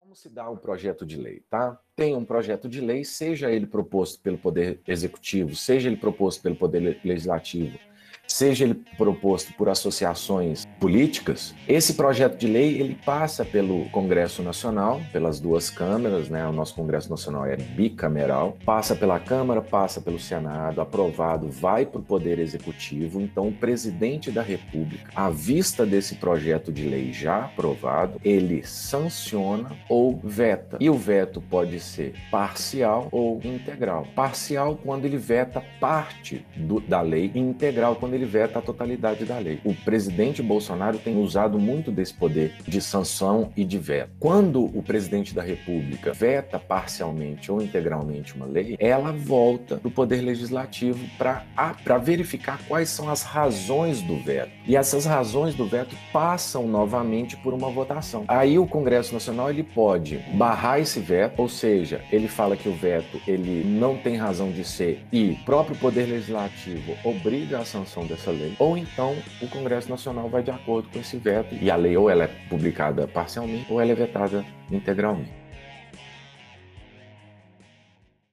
Como se dá o projeto de lei, tá? Tem um projeto de lei, seja ele proposto pelo Poder Executivo, seja ele proposto pelo Poder Legislativo, seja ele proposto por associações políticas, esse projeto de lei ele passa pelo Congresso Nacional, pelas duas câmaras, né? O nosso Congresso Nacional é bicameral, passa pela Câmara, passa pelo Senado, aprovado, vai para o Poder Executivo. Então, o presidente da República, à vista desse projeto de lei já aprovado, ele sanciona ou veta. E o veto pode ser parcial ou integral. Parcial quando ele veta parte do, da lei integral quando ele veta a totalidade da lei. O presidente Bolsonaro tem usado muito desse poder de sanção e de veto. Quando o presidente da República veta parcialmente ou integralmente uma lei, ela volta para o poder legislativo para verificar quais são as razões do veto. E essas razões do veto passam novamente por uma votação. Aí o Congresso Nacional ele pode barrar esse veto, ou seja, ele fala que o veto ele não tem razão de ser e o próprio poder legislativo obriga a sanção dessa lei, ou então o Congresso Nacional vai de acordo com esse veto e a lei ou ela é publicada parcialmente ou ela é vetada integralmente.